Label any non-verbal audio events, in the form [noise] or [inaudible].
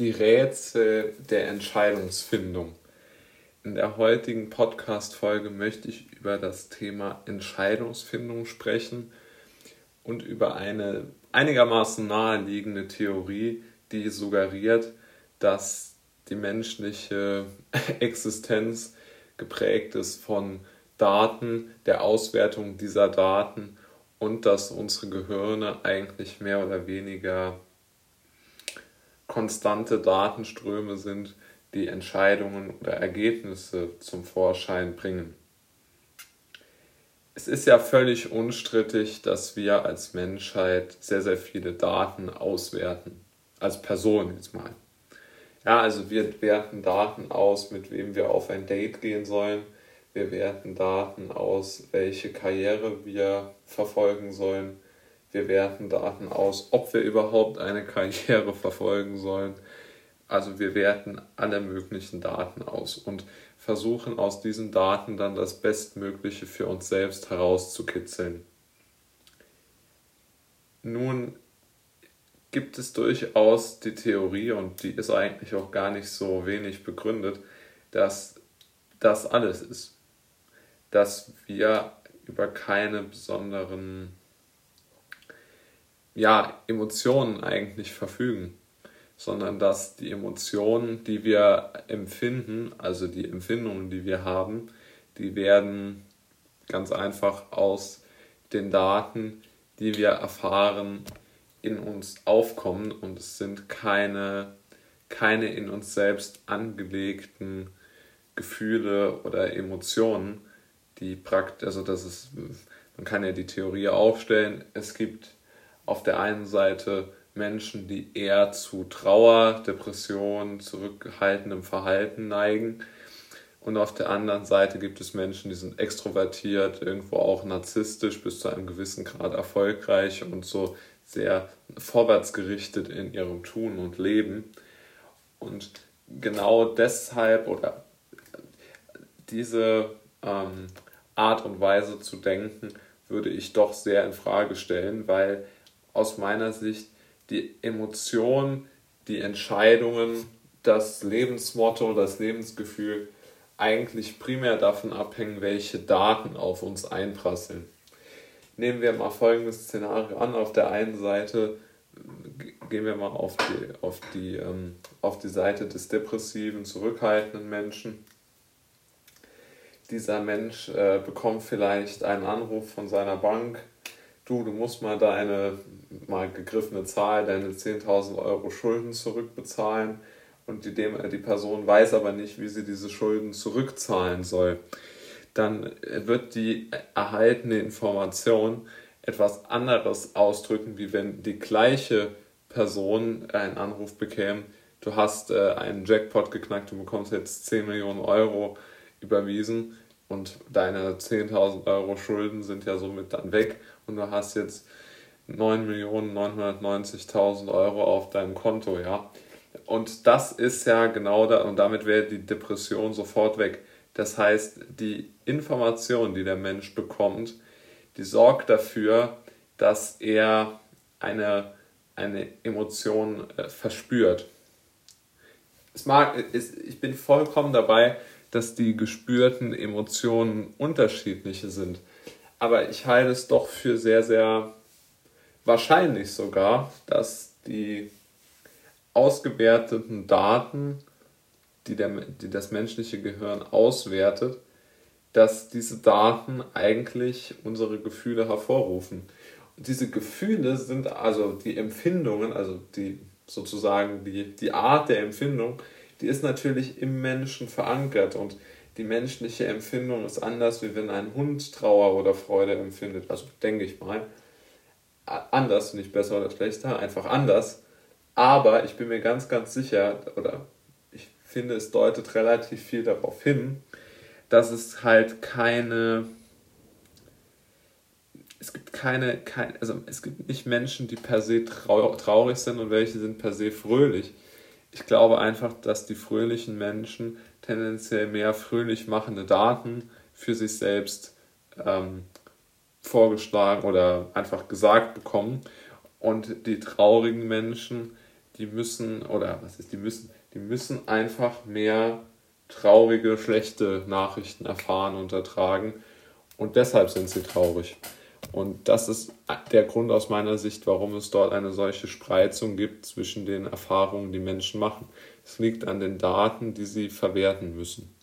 Die Rätsel der Entscheidungsfindung. In der heutigen Podcast-Folge möchte ich über das Thema Entscheidungsfindung sprechen und über eine einigermaßen naheliegende Theorie, die suggeriert, dass die menschliche [laughs] Existenz geprägt ist von Daten, der Auswertung dieser Daten und dass unsere Gehirne eigentlich mehr oder weniger konstante Datenströme sind, die Entscheidungen oder Ergebnisse zum Vorschein bringen. Es ist ja völlig unstrittig, dass wir als Menschheit sehr, sehr viele Daten auswerten. Als Person jetzt mal. Ja, also wir werten Daten aus, mit wem wir auf ein Date gehen sollen. Wir werten Daten aus, welche Karriere wir verfolgen sollen. Wir werten Daten aus, ob wir überhaupt eine Karriere verfolgen sollen. Also wir werten alle möglichen Daten aus und versuchen aus diesen Daten dann das Bestmögliche für uns selbst herauszukitzeln. Nun gibt es durchaus die Theorie, und die ist eigentlich auch gar nicht so wenig begründet, dass das alles ist. Dass wir über keine besonderen ja, Emotionen eigentlich verfügen, sondern dass die Emotionen, die wir empfinden, also die Empfindungen, die wir haben, die werden ganz einfach aus den Daten, die wir erfahren, in uns aufkommen und es sind keine, keine in uns selbst angelegten Gefühle oder Emotionen, die praktisch, also das ist, man kann ja die Theorie aufstellen, es gibt auf der einen Seite Menschen, die eher zu Trauer, Depression, zurückhaltendem Verhalten neigen. Und auf der anderen Seite gibt es Menschen, die sind extrovertiert, irgendwo auch narzisstisch, bis zu einem gewissen Grad erfolgreich und so sehr vorwärtsgerichtet in ihrem Tun und Leben. Und genau deshalb oder diese ähm, Art und Weise zu denken, würde ich doch sehr in Frage stellen, weil aus meiner Sicht die Emotionen, die Entscheidungen, das Lebensmotto, das Lebensgefühl eigentlich primär davon abhängen, welche Daten auf uns einprasseln. Nehmen wir mal folgendes Szenario an. Auf der einen Seite gehen wir mal auf die, auf die, ähm, auf die Seite des depressiven, zurückhaltenden Menschen. Dieser Mensch äh, bekommt vielleicht einen Anruf von seiner Bank, du, du musst mal deine mal gegriffene Zahl, deine 10.000 Euro Schulden zurückbezahlen. Und die, dem, die Person weiß aber nicht, wie sie diese Schulden zurückzahlen soll. Dann wird die erhaltene Information etwas anderes ausdrücken, wie wenn die gleiche Person einen Anruf bekäme, du hast äh, einen Jackpot geknackt und bekommst jetzt 10 Millionen Euro überwiesen und deine 10.000 Euro Schulden sind ja somit dann weg und du hast jetzt 9.990.000 Euro auf deinem Konto, ja. Und das ist ja genau da, und damit wäre die Depression sofort weg. Das heißt, die Information, die der Mensch bekommt, die sorgt dafür, dass er eine, eine Emotion äh, verspürt. Es mag, ich bin vollkommen dabei, dass die gespürten Emotionen unterschiedliche sind aber ich halte es doch für sehr, sehr wahrscheinlich sogar, dass die ausgewerteten Daten, die, der, die das menschliche Gehirn auswertet, dass diese Daten eigentlich unsere Gefühle hervorrufen. Und diese Gefühle sind also die Empfindungen, also die sozusagen die, die Art der Empfindung, die ist natürlich im Menschen verankert und die menschliche Empfindung ist anders, wie wenn ein Hund Trauer oder Freude empfindet. Also denke ich mal. Anders, nicht besser oder schlechter, einfach anders. Aber ich bin mir ganz, ganz sicher, oder ich finde, es deutet relativ viel darauf hin, dass es halt keine. Es gibt keine, kein, also es gibt nicht Menschen, die per se traurig sind und welche sind per se fröhlich. Ich glaube einfach, dass die fröhlichen Menschen tendenziell mehr fröhlich machende Daten für sich selbst ähm, vorgeschlagen oder einfach gesagt bekommen. Und die traurigen Menschen, die müssen, oder was ist, die müssen, die müssen einfach mehr traurige, schlechte Nachrichten erfahren und ertragen. Und deshalb sind sie traurig. Und das ist der Grund aus meiner Sicht, warum es dort eine solche Spreizung gibt zwischen den Erfahrungen, die Menschen machen. Es liegt an den Daten, die sie verwerten müssen.